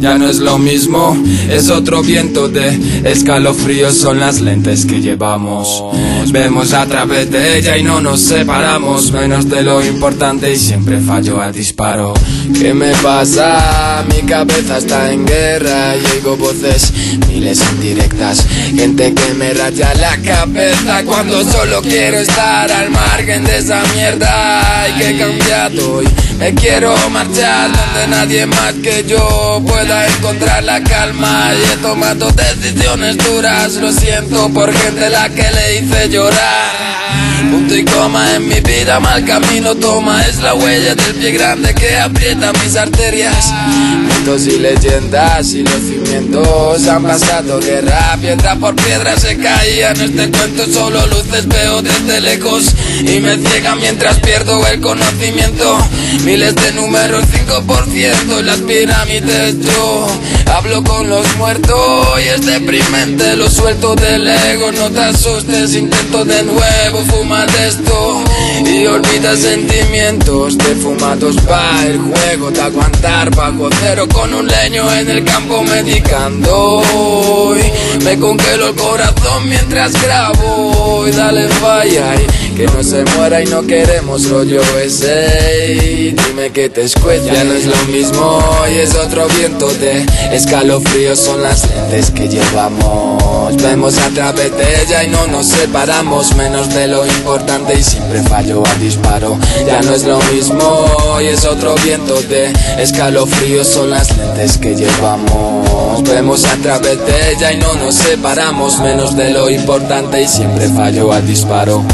ya no es lo mismo, es otro viento de escalofríos, son las lentes que llevamos. Vemos a través de ella y no nos separamos, menos de lo importante y siempre fallo al disparo. ¿Qué me pasa? Mi cabeza está en guerra y oigo voces, miles indirectas, gente que me raya la cabeza cuando solo quiero estar al margen de esa mierda. Hay que cambiar hoy, me quiero marchar donde nadie más que yo pueda encontrar la calma y he tomado decisiones duras, lo siento por gente la que le hice llorar. Punto y coma en mi vida, mal camino toma. Es la huella del pie grande que aprieta mis arterias. Mitos y leyendas y los cimientos han pasado guerra. Piedra por piedra se caían. Este cuento solo luces veo desde lejos. Y me ciega mientras pierdo el conocimiento. Miles de números, 5% y las pirámides yo. Hablo con los muertos y es deprimente. Lo suelto del ego, no te asustes. Intento de nuevo fumar esto y olvida sentimientos de fumados pa' el juego de aguantar bajo cero con un leño en el campo medicando. Me congelo el corazón mientras grabo y dale falla que no se muera y no queremos rollo ese. Dime que te escucha, ya no es lo mismo y es otro viento de escalofríos son las lentes que llevamos. Vemos a través de ella y no nos separamos menos de lo importante y siempre fallo al disparo. Ya no es lo mismo y es otro viento de escalofríos son las lentes que llevamos. Vemos a través de ella y no nos separamos menos de lo importante y siempre fallo al disparo.